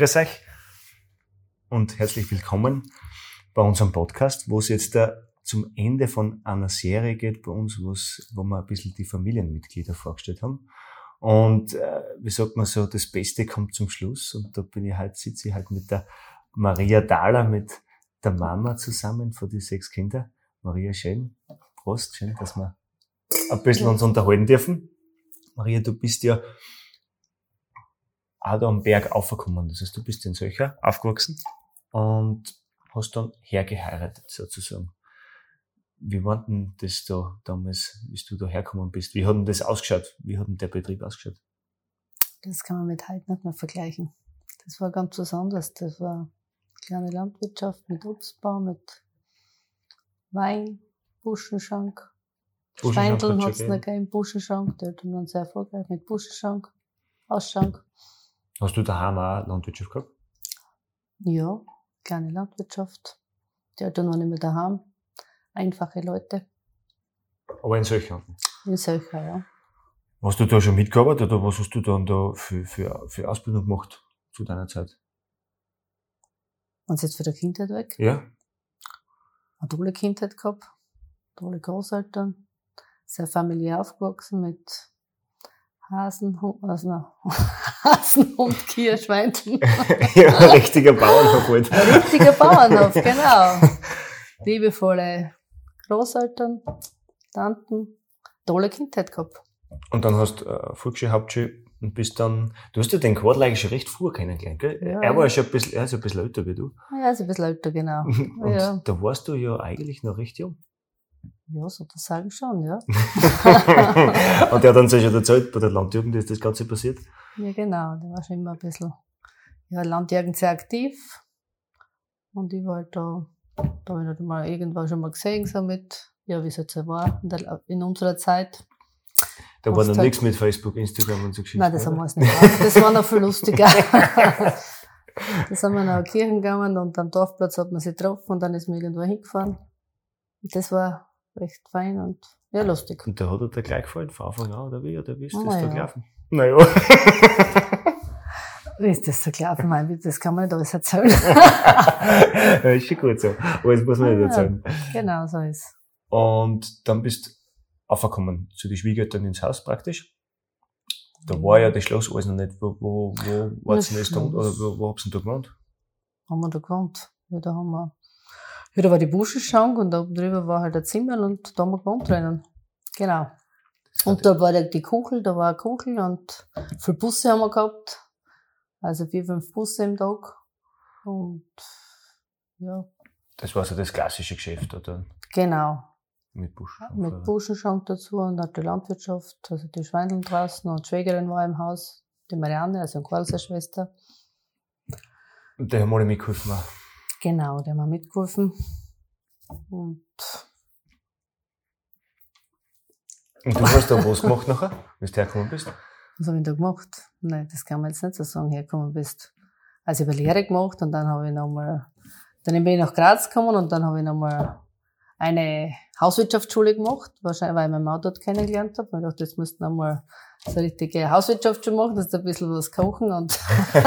Grüß euch und herzlich willkommen bei unserem Podcast, wo es jetzt äh, zum Ende von einer Serie geht bei uns, wo wir ein bisschen die Familienmitglieder vorgestellt haben. Und äh, wie sagt man so, das Beste kommt zum Schluss. Und da bin ich halt, sitze ich halt mit der Maria Dahler, mit der Mama zusammen von die sechs Kinder. Maria, schön. Prost, schön, dass wir ein bisschen uns unterhalten dürfen. Maria, du bist ja auch da am Berg aufgekommen. Das heißt, du bist in Söcher aufgewachsen und hast dann hergeheiratet, sozusagen. Wie war denn das da damals, wie du da hergekommen bist? Wie hat denn das ausgeschaut? Wie hat denn der Betrieb ausgeschaut? Das kann man mit heute nicht mehr vergleichen. Das war ganz was anderes. Das war eine kleine Landwirtschaft mit Obstbau, mit Wein, Buschenschank. Buschenschank Schweindeln hat's hat es noch gegeben, Buschenschank. Die Eltern waren sehr erfolgreich mit Buschenschank, Ausschank. Hast du daheim auch Landwirtschaft gehabt? Ja, kleine Landwirtschaft. Die Eltern waren immer daheim. Einfache Leute. Aber in Söcher. In solcher, ja. Hast du da schon mitgearbeitet oder was hast du dann da für, für, für Ausbildung gemacht zu deiner Zeit? Und jetzt für der Kindheit weg. Ja? Eine tolle Kindheit gehabt. Tolle Großeltern. Sehr familiär aufgewachsen mit Hasen, Hund, also na, Hasen, Hund, Kier, Schweinchen. ja, richtiger Bauernhof halt. Ein richtiger Bauernhof, genau. Liebevolle Großeltern, Tanten. Tolle Kindheit gehabt. Und dann hast du äh, Volksschule, Hauptschule und bist dann, du hast ja den Quadl eigentlich schon recht früh kennengelernt, gell? Ja. Er war ja schon ein bisschen, er ist ein bisschen älter wie du. Ja, ist ein bisschen älter, genau. Und Ja. da warst du ja eigentlich noch recht jung. Ja, sozusagen schon, ja. und der hat ja schon erzählt, bei der Landjugend ist das Ganze passiert. Ja, genau. Der war schon immer ein bisschen, ja, Landjugend sehr aktiv. Und ich war halt da, da habe ich halt mal irgendwann schon mal gesehen, so mit, ja, wie es jetzt so war in, der, in unserer Zeit. Da war noch halt- nichts mit Facebook, Instagram und so Geschichten. Nein, das haben oder? wir uns nicht gemacht. Das war noch viel lustiger. da sind wir nach der Kirche gegangen und am Dorfplatz hat man sich getroffen und dann ist man irgendwo hingefahren. Und das war recht fein und ja, lustig. Und da hat er dir gleich gefallen, von Anfang an, oder wie? Oder wie ist das Na da ja. gelaufen? Naja. Wie ist das so gelaufen? Mein, das kann man nicht alles erzählen. ja, ist schon gut so. Alles muss man nicht Ah, erzählen. genau, so ist Und dann bist du aufgekommen zu den Schwiegereltern ins Haus praktisch. Da war ja das Schloss alles noch nicht. Wo, wo, wo war's denn Das jetzt da? Oder wo, wo hab's denn da gewohnt? haben wir da gewohnt. Ja, da haben wir, ja, da war die Buschenschank und da oben drüber war halt ein Zimmer und da haben wir gewohnt drinnen. Genau. Und da war die Kuchel, da war eine Kuchel und viele Busse haben wir gehabt. Also vier, fünf Busse im Tag. Und, ja, Das war so das klassische Geschäft, oder? genau. Mit Busch. Mit Buschenschank dazu und hat die Landwirtschaft, also die Schweindeln draußen und die Schwägerin war im Haus, die Marianne, also eine Schwester. Und die haben alle mitgeholfen. Genau, die haben mir mitgeholfen. Und Und du hast da was gemacht nachher, wie du hergekommen bist? was habe ich da gemacht? Nein, das kann man jetzt nicht so sagen, hergekommen bist. Also ich habe Lehre gemacht und dann habe ich nochmal, dann bin ich nach Graz gekommen und dann habe ich nochmal eine Hauswirtschaftsschule gemacht, wahrscheinlich, weil ich meine Mama dort kennengelernt habe. Ich dachte, jetzt musst du nochmal so richtige Hauswirtschaftsschule machen, dass du ein bisschen was kochen und,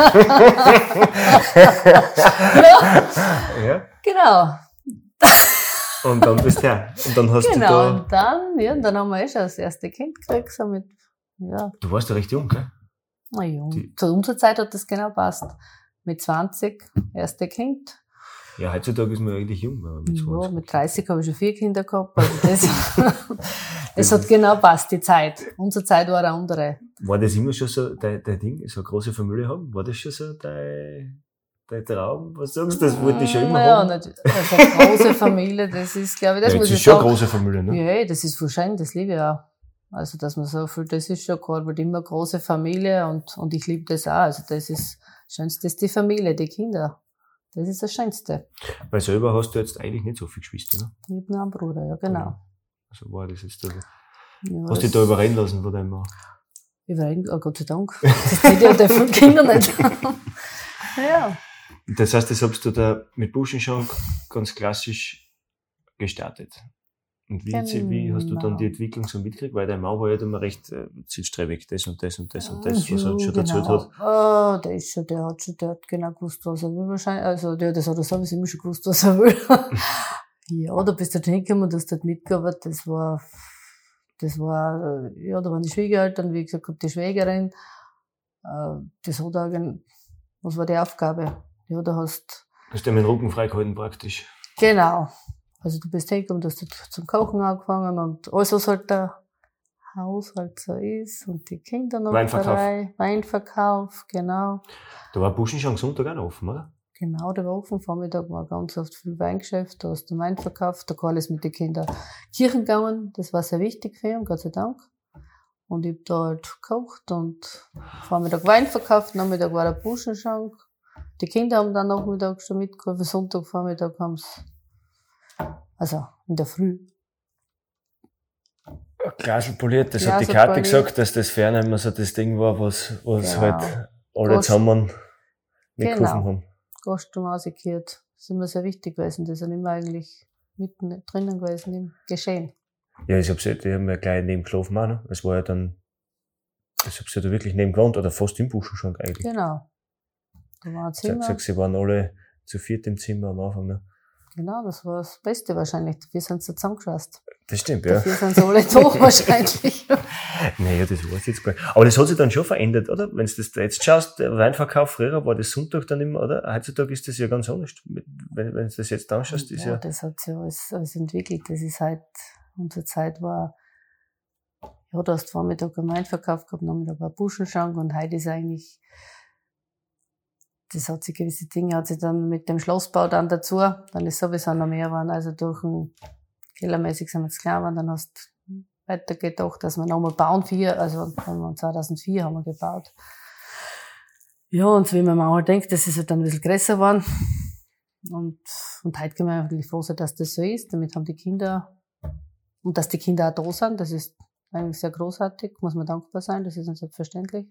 ja. genau. Und dann bist du her. Und dann hast Genau, du da, und dann, ja, und dann haben wir eh schon das erste Kind gekriegt, so mit, ja, du warst ja recht jung, gell? na ja, Die- zu unserer Zeit hat das genau passt. Mit 20, erste Kind. Ja, heutzutage ist man eigentlich jung, mit Ja, 20. mit 30 habe ich schon vier Kinder gehabt. Also das, das hat genau passt, die Zeit. Unsere Zeit war eine andere. War das immer schon so dein, dein Ding, so eine große Familie haben? War das schon so dein, dein Traum? Was sagst du, das wollte ich schon immer naja, haben? nicht, also eine große Familie, das ist, glaube ich, das ja, muss jetzt ich ist schon eine sagen. große Familie, ne? Ja, das ist wahrscheinlich, das liebe ich auch. Also, dass man so viel, das ist schon gerade wird immer große Familie und, und ich liebe das auch. Also, das ist, Schönste ist die Familie, die Kinder. Das ist das Schönste. Weil selber hast du jetzt eigentlich nicht so viele Geschwister, ne? Ich habe nur einen Bruder, ja, genau. Also war das jetzt, also, Ja, hast du dich da überreden lassen von deinem Mann? Überall, oh Gott sei Dank. Das geht ja der viele Kinder nicht. ja. Das heißt, das hast du da mit Buschen schon ganz klassisch gestartet. Und wie, wie hast du dann Genau. die Entwicklung so mitgekriegt? Weil dein Mann war ja immer recht äh, zielstrebig, das und das und das und das, was er Ja, schon dazu genau. hat. Oh, der ist schon, der hat schon, der hat genau gewusst, was er will wahrscheinlich. Also, der, das hat er sowieso immer schon gewusst, was er will. ja, da bist du dort hingekommen, du hast dort mitgearbeitet, das war, das war, äh, ja, da waren die Schwiegereltern, wie gesagt, die Schwägerin, äh, das hat auch, was war die Aufgabe? Ja, du hast, Hast du den Rücken freigehalten praktisch. Genau. Also du bist hingekommen, du hast zum Kochen angefangen und alles, was halt der Haushalt so ist und die Kinder noch Weinverkauf. dabei. Weinverkauf, genau. Da war Buschen schon am Sonntag auch noch offen, oder? Genau, der war offen. Vormittag war ganz oft viel Weingeschäft, da hast du Wein verkauft, da Karl ist mit den Kindern Kirchen gegangen, das war sehr wichtig für ihn, Gott sei Dank. Und ich hab da halt gekocht und Vormittag Wein verkauft, Nachmittag war der Buschenschank. Die Kinder haben dann Nachmittag schon mitgeholfen, Sonntag, Vormittag haben sie, also in der Früh. Glasel poliert, das hat die Kathi poliert. gesagt, dass das Fern immer so das Ding war, was, was Genau. halt alle Gost- zusammen mitgeholfen Genau. haben. Gaststrom rausgekehrt. Das ist immer sehr wichtig gewesen. Die sind immer eigentlich mitten drinnen gewesen im Geschehen. Ja, ich hab's ja, die haben ja gleich neben geschlafen auch noch. Es war ja dann, ich hab's ja da wirklich neben gewohnt, oder fast im Buschen schon eigentlich. Genau. Da war ein Sie Zimmer. gesagt, sie waren alle zu viert im Zimmer am Anfang. Ne? Genau, das war das Beste wahrscheinlich. Wir sind so zusammengeschweißt. Das stimmt, ja. Dafür sind sie alle da wahrscheinlich. Naja, das weiß ich jetzt gar nicht. Aber das hat sich dann schon verändert, oder? Wenn du das da jetzt schaust, der Weinverkauf früher war das Sonntag dann immer, oder? Heutzutage ist das ja ganz anders. Wenn, wenn du das jetzt anschaust, ist ja, ja, das hat sich alles, alles entwickelt. Das ist halt, unsere Zeit war, ja, du hast Vormittag einen Weinverkauf gehabt, Nachmittag war Buschenschank und heute ist eigentlich, das hat sich gewisse Dinge, hat sich dann mit dem Schlossbau dann dazu, dann ist sowieso noch mehr geworden, also durch den kellermäßig sind wir jetzt klar geworden, dann hast du weiter gedacht, dass wir nochmal bauen, vier, also haben wir 2004 haben wir gebaut. Ja, und so wie man mal denkt, das ist halt dann ein bisschen größer geworden. Und, und heute können wir eigentlich froh sein, dass das so ist. Damit haben die Kinder, und dass die Kinder auch da sind, das ist eigentlich sehr großartig, muss man dankbar sein, das ist uns selbstverständlich.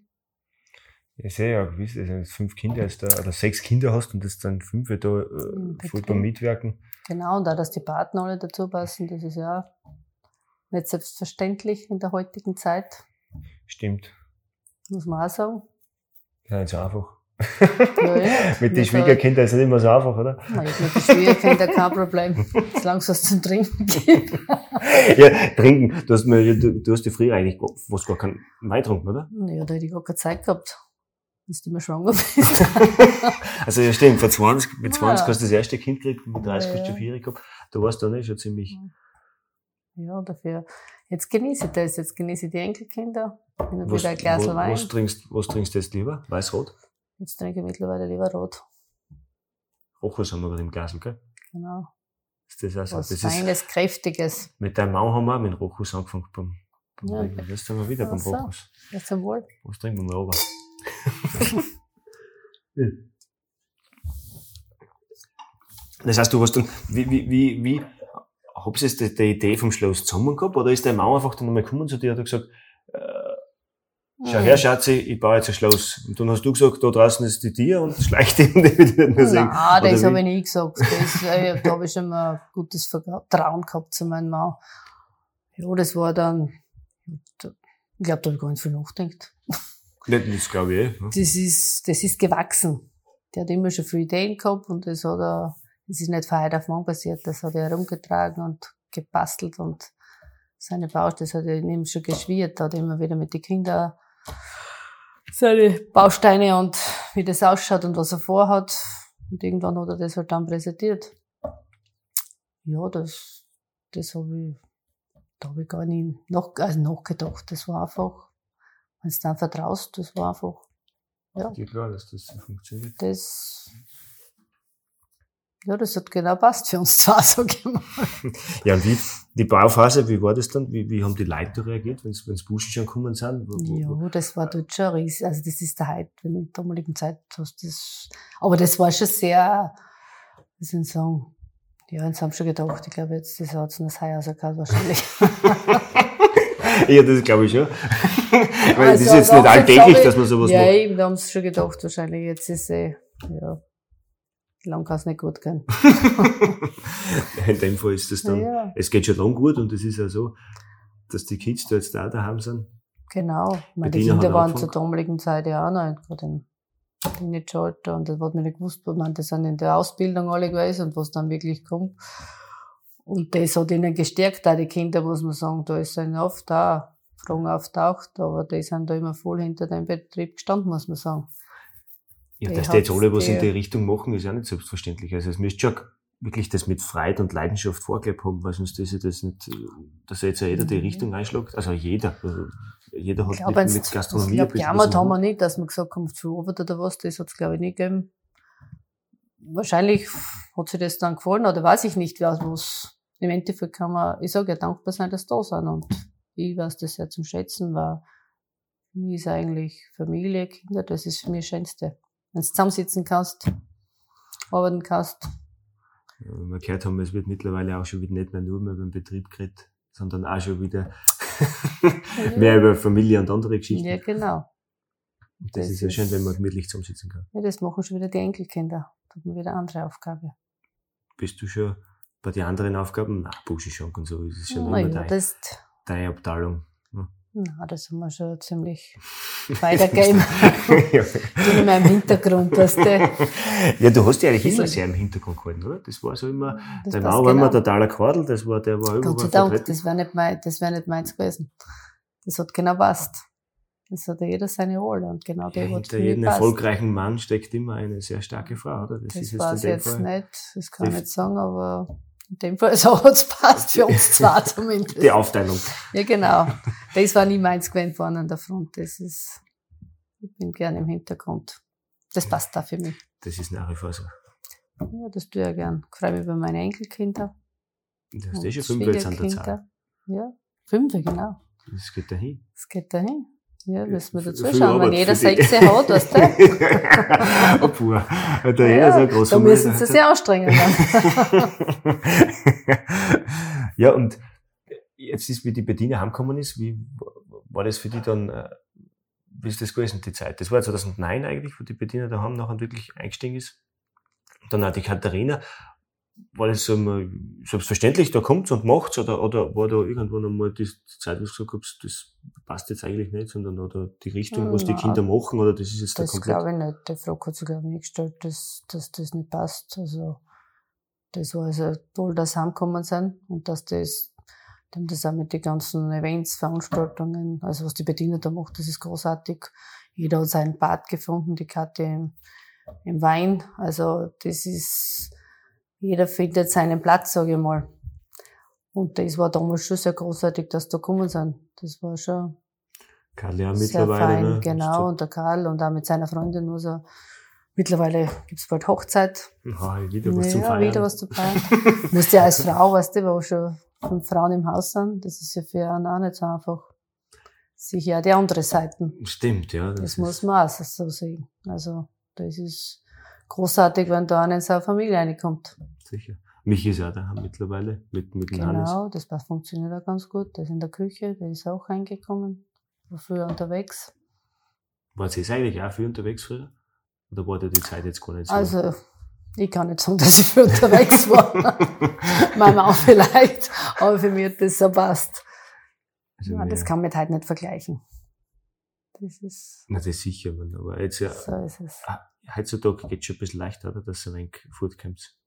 Ich sehe ja gewiss, also wenn du fünf Kinder hast, da, oder sechs Kinder hast und das dann fünf da äh, voll beim Mitwirken. Genau, und auch, dass die Partner alle dazu passen, das ist ja nicht selbstverständlich in der heutigen Zeit, Stimmt. muss man auch sagen. Ja, nicht so einfach. Ja, ja. Mit den Schwiegerkindern ist es nicht immer so einfach, oder? Ich mit den Schwiegerkindern kein Problem, solange es was zum Trinken gibt. ja, trinken. Du hast, mir, du, du hast ja früher eigentlich fast gar keinen Wein getrunken, oder? Ja, da hätte ich gar keine Zeit gehabt, dass du immer schwanger bist. Also ja stimmt, vor 20, mit 20 Ja. hast du das erste Kind gekriegt, mit 30 Ja, hast du vier gehabt. Da warst du dann eh schon ziemlich. Ja, dafür. Jetzt genieße ich das, jetzt genieße ich die Enkelkinder. Bin Was, wieder ein Glas Wein. was, trinkst, was trinkst du jetzt lieber? Weiß-Rot? Jetzt trinke ich mittlerweile lieber rot. Rochus haben wir gerade im Glas, gell? Genau. Ist das also, Was das ist, Feines, Kräftiges. mit deinem Mann haben wir auch mit Rochus angefangen. Beim, beim Ja. Jetzt sind wir wieder beim Ach so. Rochus. Ja, zum Wohl. Was trinken wir mal runter? Das heißt, du hast dann, wie, wie, wie, wie, hab's jetzt die, die Idee vom Schloss zusammen gehabt, oder ist dein Mann einfach dann einmal gekommen zu dir und hat gesagt, äh, schau her, Schatzi, ich baue jetzt ein Schloss. Und dann hast du gesagt, da draußen ist die Tier und schleicht die und die mehr sehen. Nein, das habe ich nie gesagt. Das, äh, da habe ich schon mal ein gutes Vertrauen gehabt zu meinem Mann. Ja, das war dann, ich glaube, da habe ich gar nicht viel nachgedacht. Das glaube ich eh. ne? Das ist, das ist gewachsen. Der hat immer schon viele Ideen gehabt und das hat er, das ist nicht von heute auf morgen passiert. Das hat er herumgetragen und gebastelt und seine Baustelle, das hat er ihm schon geschwirrt, hat immer wieder mit den Kindern seine Bausteine und wie das ausschaut und was er vorhat. Und irgendwann hat er das halt dann präsentiert. Ja, das, das habe ich, da habe ich gar nicht noch, also nachgedacht. Das war einfach, wenn du dann vertraust, das war einfach, ja, Ja klar, dass das so funktioniert. das, Ja, das hat genau passt für uns zwei, sag ich mal. Ja, und wie, die Bauphase, wie war das dann? Wie, wie haben die Leute reagiert, wenn es Buschen schon gekommen sind? Wo, wo, Ja, das war dort schon riesig. Also das ist der heute, in der damaligen Zeit hast das. Aber das war schon sehr, wie soll ich sagen, ja, jetzt haben sie schon gedacht, ich glaube jetzt, das hat es das Hai rausgehauen wahrscheinlich. ja, das glaube ich schon. Weil das ist Also, jetzt nicht alltäglich, ich- dass man sowas Ja, macht. eben, da haben sie schon gedacht, wahrscheinlich jetzt ist eh, ja, lang kann es nicht gut gehen. In dem Fall ist das dann, Ja. es geht schon lang gut und es ist ja so, dass die Kids da jetzt da daheim sind. Genau. Meine, die Kinder waren zur damaligen Zeit ja auch noch gerade im Teenageralter und das hat man nicht gewusst, ich meine, die sind in der Ausbildung alle gewesen und was dann wirklich kommt. Und das hat ihnen gestärkt, auch die Kinder, muss man sagen, da ist sind oft da Fragen auftaucht, aber die sind da immer voll hinter dem Betrieb gestanden, muss man sagen. Ja, dass die jetzt alle was in die- Richtung machen, ist ja nicht selbstverständlich. Also es müsste schon wirklich das mit Freude und Leidenschaft vorgelebt haben, weil sonst ist ja das nicht, dass jetzt ja jeder die Mhm. Richtung einschlägt. Also jeder. Also jeder hat glaube, mit, mit Gastronomie ich glaube, gejammert was haben wir nicht, dass man gesagt haben, zu Arbeit oder was, das hat es glaube ich nicht gegeben. Wahrscheinlich hat sich das dann gefallen, oder weiß ich nicht, wer was. Im Endeffekt kann man, ich sage ja dankbar sein, dass sie da sind und ich weiß das ja zum Schätzen, weil für mich ist eigentlich Familie, Kinder, das ist für mich das Schönste. Wenn du zusammensitzen kannst, arbeiten kannst, wir gehört haben, es wird mittlerweile auch schon wieder nicht mehr nur mehr über den Betrieb geredet, sondern auch schon wieder mehr über Familie und andere Geschichten. ja genau. Und das, das ist ja schön, wenn man gemütlich zusammensitzen kann. Ja, das machen schon wieder die Enkelkinder. Da hat man wieder eine andere Aufgabe. Bist du schon bei den anderen Aufgaben? Na, Buschenschank und so ist es schon Na immer ja, dein, das, deine Abteilung. na, das haben wir schon ziemlich weitergegeben. ja. in meinem Hintergrund, dass der, ja, du hast dich eigentlich Das immer sehr im Hintergrund gehalten, oder? Das war so immer, das dein passt Mann war immer genau. totaler Quadel, das war, der war Gott sei Dank, das wäre nicht, mein, das wär nicht meins gewesen. Das hat genau passt. Das hat ja jeder seine Rolle und genau Ja, der hat hinter jedem erfolgreichen Mann steckt immer eine sehr starke Frau, oder? Das ist weiß ich jetzt Fall nicht, das kann ich nicht sagen, aber in dem Fall so hat's passt, für uns zwei zumindest. Die Aufteilung. Ja, genau. Das war nie meins gewesen vorne an der Front. Das ist, ich bin gerne im Hintergrund. Das passt da für mich. Das ist nach wie vor so. Ja, das tue ich ja gern. Ich freue mich über meine Enkelkinder. Du hast und eh schon fünf jetzt an der Zahl. Ja, fünf, genau. Das geht dahin. Das geht dahin. Ja, müssen wir dazu schauen. Wenn jeder für die. sechs hat, weißt du? puh. Hat da jeder so eine große da müssen sie sich anstrengen. Ja, und jetzt ist, wie die Bettina heimgekommen ist, wie war das für die dann, äh, wie ist das gewesen, die Zeit? Das war 2009 eigentlich, wo die Bettina daheim nachher wirklich eingestiegen ist. Und dann auch die Katharina. War das mal selbstverständlich, da kommt's und macht's, oder, oder war da irgendwann einmal die Zeit, wo du gesagt hast, das passt jetzt eigentlich nicht, sondern oder die Richtung, was die. Kinder machen, oder das ist jetzt da Das glaube ich nicht. Die Frage hat sich, glaube ich, nicht gestellt, dass, dass das nicht passt. Also, das war also toll, dass sie heimgekommen sind und dass das, dann das auch mit den ganzen Events, Veranstaltungen, also was die Bediener da macht, das ist großartig. Jeder hat seinen Part gefunden, die Karte im, im Wein. Also, das ist, jeder findet seinen Platz, sage ich mal. Und das war damals schon sehr großartig, dass da gekommen sind. Das war schon Karl ja sehr mittlerweile, fein, ne? genau. Und der Karl und auch mit seiner Freundin. Also mittlerweile gibt's bald Hochzeit. Ja, wieder was zum ja, Feiern. wieder was zu feiern. Musst ja als Frau, weißt du, wo schon fünf Frauen im Haus sind, das ist ja für einen auch nicht so einfach. Sicher auch die andere Seiten. Stimmt, ja. Das, ist- muss man auch so sehen. Also das ist großartig, wenn da einer in seine Familie reinkommt. Sicher. Mich ist ja da mittlerweile mit, mit dem Hannes. Genau, das funktioniert auch ganz gut. Der ist in der Küche, der ist auch reingekommen. War früher unterwegs. War sie eigentlich auch viel unterwegs früher? Oder war dir die Zeit jetzt gar nicht so? Also, ich kann nicht sagen, dass ich viel unterwegs war. Mein Mann vielleicht, aber für mich hat das so passt. Also Ja, das kann man heute nicht vergleichen. Das ist, Na, das sicher, man. aber jetzt ja, so ist es. ah, heutzutage geht es schon ein bisschen leichter, oder? Dass du ein wenig fortkommst.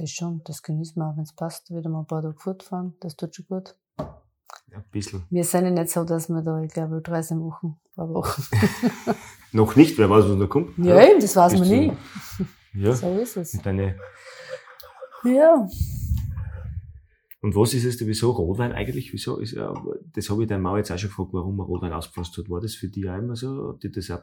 Das schon, das genießt man auch, wenn es passt. Wieder mal ein paar Tage fortfahren, das tut schon gut. Ja, ein bisschen. Wir sind ja nicht so, dass wir da, ich glaube, Reise machen, ein paar Wochen. Noch nicht, wer weiß, was noch kommt. Ja, eben, das weiß man nie. Ja. So ist es. Und, deine, Ja, und was ist es denn, wieso Rotwein eigentlich? Wieso ist ja, das habe ich deine Mauer jetzt auch schon gefragt, warum man Rotwein ausgepflanzt hat. War das für dich auch immer so? Hat dir das auch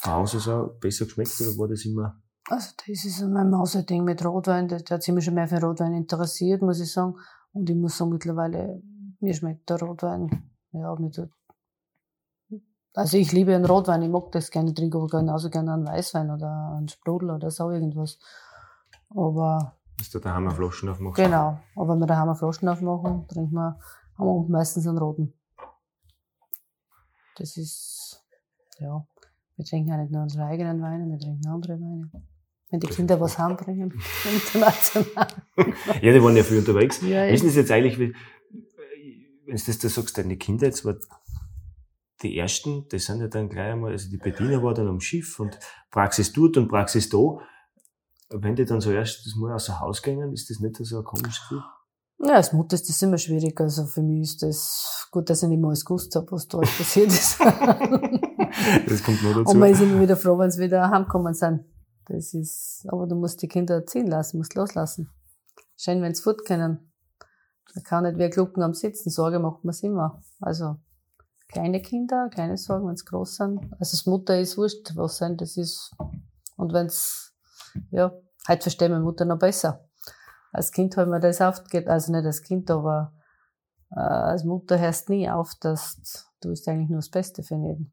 von Hause so besser geschmeckt oder war das immer? Also das ist mein Mauserding mit Rotwein. Der, der hat sich immer schon mehr für Rotwein interessiert, muss ich sagen. Und ich muss sagen, mittlerweile, mir schmeckt der Rotwein, ja, mit also ich liebe einen Rotwein, ich mag das gerne trinken, aber genauso gerne einen Weißwein oder einen Sprudel oder so irgendwas. Aber. Dass du daheim eine Flaschen aufmachst? Genau. Aber wenn wir daheim eine Flaschen aufmachen, trinken wir, haben wir meistens einen roten. Das ist, ja. Wir trinken ja nicht nur unsere eigenen Weine, wir trinken andere Weine. Wenn die Kinder was heimbringen, international. ja, die waren ja viel unterwegs. Ja, Wissen Sie jetzt eigentlich, wie, wenn du das da sagst, deine Kinder jetzt war die ersten, das sind ja dann gleich einmal, also die Bediener war dann am Schiff und Praxis dort und Praxis da. Wenn die dann so erst das Mal außer Haus gehen, ist das nicht so ein komisches Gefühl? Ja, als Mutter ist das immer schwierig. Also für mich ist das gut, dass ich nicht mal alles gewusst habe, was da alles passiert ist. das kommt nur dazu. Und man ist immer wieder froh, wenn sie wieder heimgekommen sind. Das ist, aber du musst die Kinder ziehen lassen, musst loslassen. Schön, wenn sie fort können. Da kann nicht ein Glucken am Sitzen. Sorge macht man es immer. Also, kleine Kinder, keine Sorgen, wenn sie groß sind. Also, das Mutter ist wurscht, was sein, das ist, und wenn's, ja, heute versteht meine Mutter noch besser als Kind hat mir das aufgeht, also nicht als Kind, aber äh, als Mutter hörst nie auf, dass du bist eigentlich nur das Beste für jeden.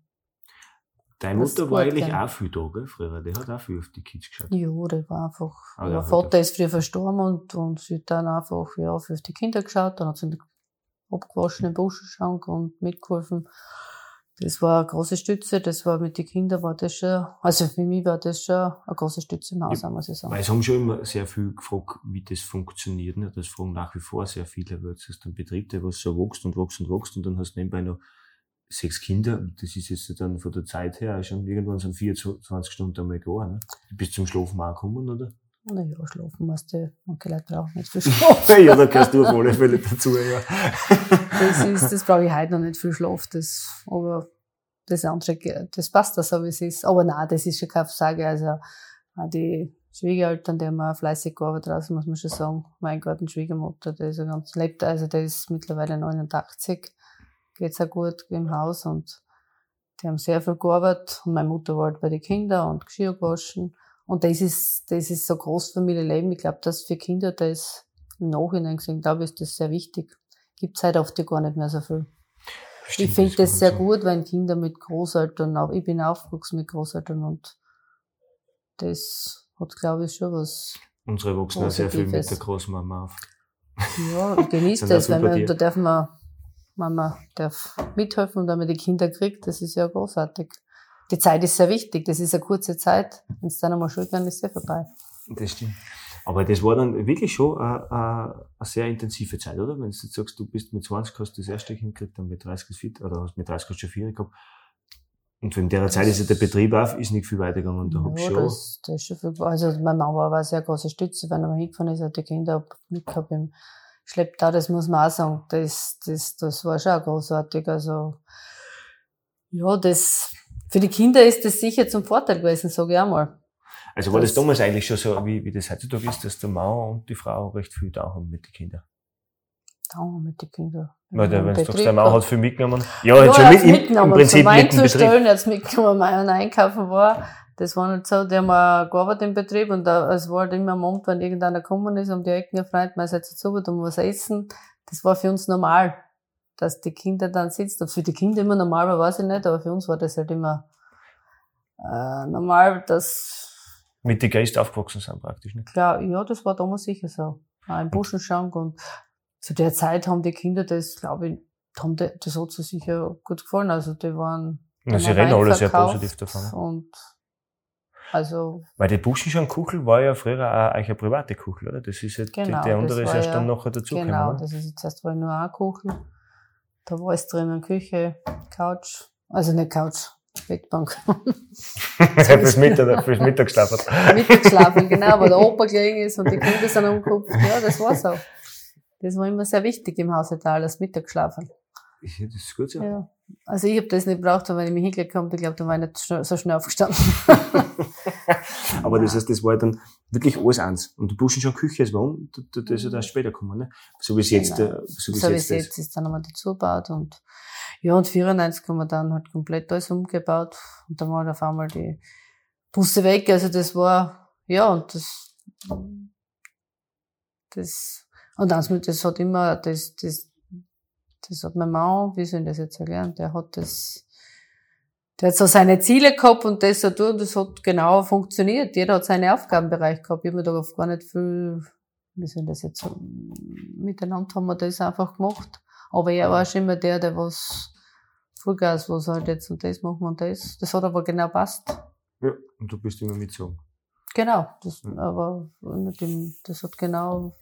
Deine Mutter war eigentlich auch viel da, gell, früher. Die hat auch viel auf die Kids geschaut. Ja, die war einfach, ah, ihr Vater ist früher verstorben und, und sie hat dann einfach, ja, für die Kinder geschaut, dann hat sie abgewaschen im Buschenschrank und mitgeholfen. Das war eine große Stütze, das war mit den Kindern war das schon, also für mich war das schon eine große Stütze im Haus, muss ich sagen. Weil es haben schon immer sehr viel gefragt, wie das funktioniert. Ne? Das fragen nach wie vor sehr viele, weil es ist ein Betrieb, der was so wächst und wächst und wächst und dann hast du nebenbei noch sechs Kinder. Das ist jetzt dann von der Zeit her schon irgendwann so 24 Stunden einmal gar. Ne? Bis zum Schlafen auch kommen, oder? Naja, schlafen musst du, manche Leute brauchen nicht viel Schlaf. ja, da kannst du auf alle Fälle dazu, ja. das ist, das brauche ich heute noch nicht viel Schlaf, das, aber das andere, das passt da so, wie es ist. Aber nein, das ist schon keine Frage, also, die Schwiegereltern, die haben fleißig gearbeitet, also muss man schon sagen. Mein Gott, ein Schwiegermutter, der ist ja ganz, lebt, also der ist mittlerweile 89, geht's auch gut im Haus und die haben sehr viel gearbeitet und meine Mutter war halt bei den Kindern und Geschirr gewaschen. Und das ist, das ist so Großfamilienleben. Ich glaube, dass für Kinder das im Nachhinein gesehen, glaube ich, ist das sehr wichtig. Gibt es heute oft gar nicht mehr so viel. Stimmt, ich finde das, das sehr so. gut, wenn Kinder mit Großeltern, auch ich bin aufgewachsen mit Großeltern und das hat, glaube ich, schon was. Unsere wachsen auch sehr viel mit der Großmama auf. Ja, genießt das, weil man, da darf man, Mama darf mithelfen und wenn man die Kinder kriegt, das ist ja großartig die Zeit ist sehr wichtig. Das ist eine kurze Zeit. Wenn es dann einmal schuld werden, ist es vorbei. Das stimmt. Aber das war dann wirklich schon eine, eine, eine sehr intensive Zeit, oder? Wenn du jetzt sagst, du bist mit 20 hast du das erste Kind gekriegt, dann mit 30 ist fit, oder hast mit 30 hast du schon vier gehabt. Und in der Zeit ist ja der Betrieb auch, ist nicht viel weitergegangen. Da ja, schon das, das ist schon viel, also meine Mama war eine sehr große Stütze, wenn er mal hingefahren ist, hat die Kinder mitgehabt im Schlepptau, das muss man auch sagen. Das, das, das war schon großartig. Also, ja, das, für die Kinder ist das sicher zum Vorteil gewesen, sage ich einmal. Also war das, das damals eigentlich schon so, wie, wie das heutzutage ist, dass der Mann und die Frau recht viel da haben mit den Kindern? Da haben mit den Kindern. Weil der, wenn du sagst, der Mann hat viel mitgenommen. Ja, ja schon mit, mitgenommen. Im Prinzip Wein zu stellen, jetzt mitgenommen, wenn er einkaufen war. Das war nicht so, die haben gearbeitet im Betrieb und da, es war halt immer am Abend, wenn irgendeiner gekommen ist, um die Ecken gefreut, man setzt zu, um was essen. Das war für uns normal dass die Kinder dann sitzen. Und für die Kinder immer normal war, weiß ich nicht, aber für uns war das halt immer äh, normal, dass mit den Geist aufgewachsen sind praktisch, ne? Klar, ja, das war damals sicher so. Auch im Buschenschank und zu der Zeit haben die Kinder das, glaube ich, haben die, das hat sie sicher gut gefallen. Also die waren. Ja, sie reden alle sehr positiv davon. Ne? Und also. Weil die Buschenschank-Kuchel war ja früher auch eine private Kuchel, oder? Das ist ja, genau, die, der andere ist erst ja, dann nachher dazu Genau, gekommen, das ist jetzt erst war nur eine Kuchel. Da war es drinnen, Küche, Couch, also nicht Couch, Bettbank. fürs Mittag, fürs Mittag geschlafen. Mittag geschlafen, genau, weil der Opa gelegen ist und die Kinder sind umgekupft. Ja, das war so. Das war immer sehr wichtig im Hausetal, das Mittagsschlafen. Ja, das ist gut so. Ja. Also ich habe das nicht gebraucht, weil wenn ich mich hingelegt habe, ich glaube, dann war ich nicht so schnell aufgestanden. Aber das heißt, das war dann wirklich alles eins. Und die Buschen schon Küche, es war, das ist ja erst später gekommen, ne? So wie es jetzt, genau. so wie so es jetzt, jetzt ist. Dann wir die zugebaut und, ja, und 94 haben wir dann halt komplett alles umgebaut. Und dann war halt auf einmal die Busse weg. Also das war, ja, und das, das, und dann, das hat immer, das, das, das hat mein Mann, wie soll ich das jetzt erklären, der hat das, der hat so seine Ziele gehabt und das so durch, und das hat genau funktioniert. Jeder hat seinen Aufgabenbereich gehabt. Ich habe mir darauf gar nicht viel, wie soll ich das jetzt so, miteinander haben wir das einfach gemacht. Aber er war schon immer der, der was, Vollgas, was halt jetzt und das machen und das. Das hat aber genau passt. Ja, und du bist immer mitgezogen. Genau, das, aber nicht im, das hat genau,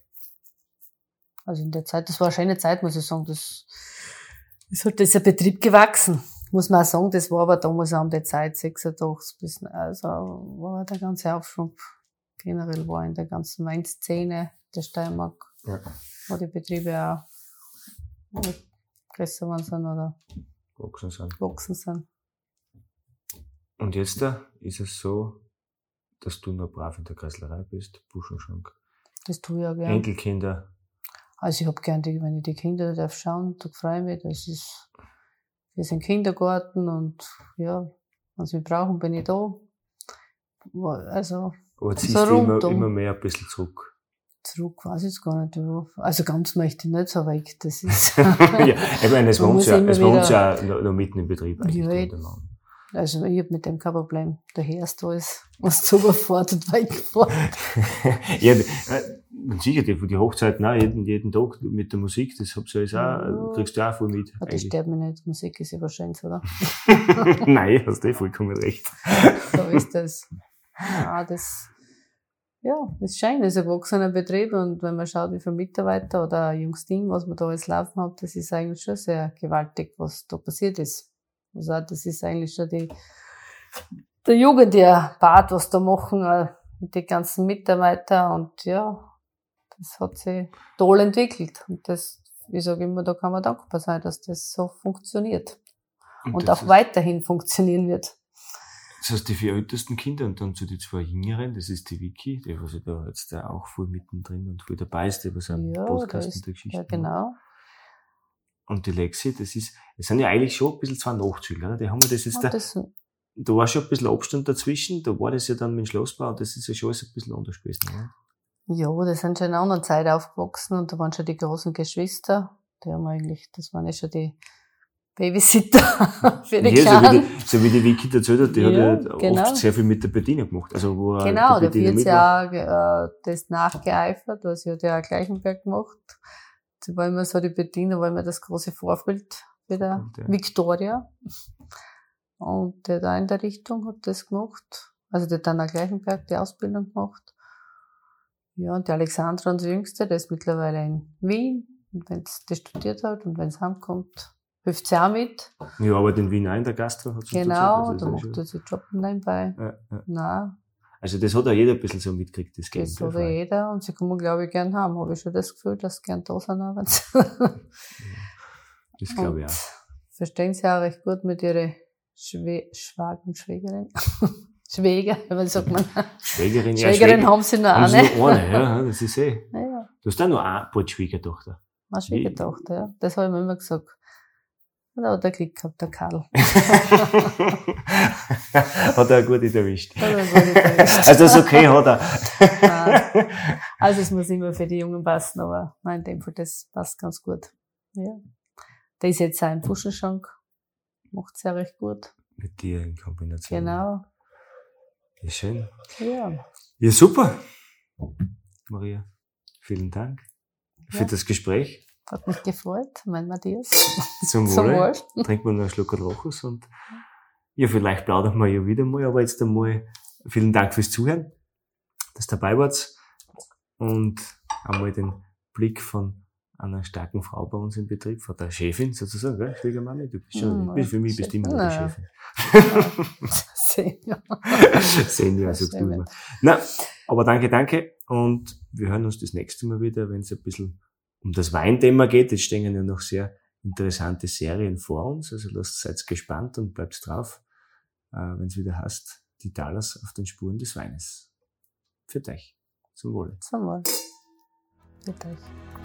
also in der Zeit, das war eine schöne Zeit, muss ich sagen, das ist halt dieser Betrieb gewachsen. Muss man auch sagen, das war aber damals auch um die Zeit, 86 bis, also war der ganze Aufschwung generell war in der ganzen Weinszene der Steiermark, Ja. wo die Betriebe auch größer waren sind oder Gewachsen sind. gewachsen sind. Und jetzt da ist es so, dass du noch brav in der Kreislerei bist, Buschenschrank. Das tue ich auch gerne. Enkelkinder. Also ich hab gern, die, wenn ich die Kinder darf schauen, da freue ich mich. Das ist, wir sind Kindergarten und ja, wenn sie mich brauchen, bin ich da. Also Aber ziehst So du immer, rundum. immer mehr ein bisschen zurück. zurück weiß ich jetzt gar nicht. Also ganz möchte ich nicht so weg. Das ist ja, ich meine, es wohnt ja, es wohnt ja noch, noch mitten im Betrieb eigentlich. Ja, also ich hab mit dem kein Problem. Der da ist, was zu überfährt und wegfährt. ja, sicher, die, die Hochzeiten auch, jeden, jeden Tag mit der Musik, das hab's ja jetzt auch, Ja. kriegst du auch voll mit. Aber das eigentlich. stört mich nicht. Musik ist immer schön, oder? Nein, hast du eh vollkommen recht. So ist das. Ja, das, ja, das ist schön, das ist ein gewachsener Betrieb und wenn man schaut, wie viele Mitarbeiter oder ein junges Team, was man da alles laufen hat, das ist eigentlich schon sehr gewaltig, was da passiert ist. Also das ist eigentlich schon die, der Jugend, der Part, was da machen, äh, den ganzen Mitarbeitern und ja, das hat sich toll entwickelt und das, ich sage immer, da kann man dankbar sein, dass das so funktioniert und das auch ist- weiterhin funktionieren wird. Das heißt, die vier ältesten Kinder und dann zu die zwei jüngeren, das ist die Vicky, die was ja da jetzt da auch voll mittendrin und voll dabei ist, die was am Ja, Podcast ist- und der Geschichte Ja, genau. Und die Lexi, das ist, das sind ja eigentlich schon ein bisschen zwei Nachzügler, ne? die haben ja das jetzt Und da, das, da war schon ein bisschen Abstand dazwischen, da war das ja dann mit dem Schlossbau, das ist ja schon alles ein bisschen anders gewesen, ne? Ja, die sind schon in einer anderen Zeit aufgewachsen und da waren schon die großen Geschwister. Die haben eigentlich, das waren ja schon die Babysitter für die Ja, so, wie Kleinen. die, so wie die Vicky dazu hat, die Ja, hat ja genau. oft sehr viel mit der Bettina gemacht. Also, wo Genau, da wird war. auch äh, das nachgeeifert, weil sie hat ja auch Gleichenberg gemacht. Sie war immer so, die Bettina war immer das große Vorbild für der ja. Victoria. Und der da in der Richtung hat das gemacht. Also der hat dann auch Gleichenberg die Ausbildung gemacht. Ja, und der Alexandra, unser Jüngster, der ist mittlerweile in Wien. Und wenn der studiert hat und wenn es heimkommt, hilft sie auch mit. Ja, aber den Wien auch in der Gastro hat sie Genau, da macht er sich Job nebenbei. ja- ja. Nein, Also das hat auch jeder ein bisschen so mitgekriegt, das Game. das hat ja jeder und sie kommen, glaube ich, gern haben. Habe ich schon das Gefühl, dass sie gern da sind. auch Das glaube ich Und auch. Verstehen sie auch recht gut mit ihrer Schwä Schwagen, Schwägerin. Schwäger, wie sagt man? Schwägerin, ja, Schwägerin Schwäger- haben sie noch haben sie eine. nur eine, ja, das ist eh. Ja, ja, Du hast auch noch eine Bordschwiegertochter. eine Schwiegertochter, ja. Das habe ich mir immer gesagt. Da hat er Glück gehabt, der Karl. hat er gut erwischt. Hat er gut erwischt. Also das ist okay, hat er. Also es muss immer für die Jungen passen, aber nein, in dem Fall, das passt ganz gut. Ja. Der ist jetzt auch im Buschenschank. Macht sehr recht gut. Mit dir in Kombination. Genau. Ja, schön. Ja. Ja, super. Maria, vielen Dank für Ja. das Gespräch. Hat mich gefreut, mein Matthias. Zum. Wohl. Trinken wir noch einen Schluck Rochus und ja, vielleicht plaudern wir ja wieder mal, aber jetzt einmal vielen Dank fürs Zuhören, dass ihr dabei wart und einmal den Blick von einer starken Frau bei uns im Betrieb, von der Chefin sozusagen, gell? Schwiegermami, du bist schon, Ja, bist für mich bist du immer die. Chefin. Senior. Senior, sagst du immer. Na, aber danke, danke. Und wir hören uns das nächste Mal wieder, wenn es ein bisschen um das Weinthema geht. Jetzt stehen ja noch sehr interessante Serien vor uns. Also lasst seid gespannt und bleibt drauf, äh, wenn es wieder heißt, die Talas auf den Spuren des Weines. Für euch. Zum Wohle. Zum Wohl. Mit euch.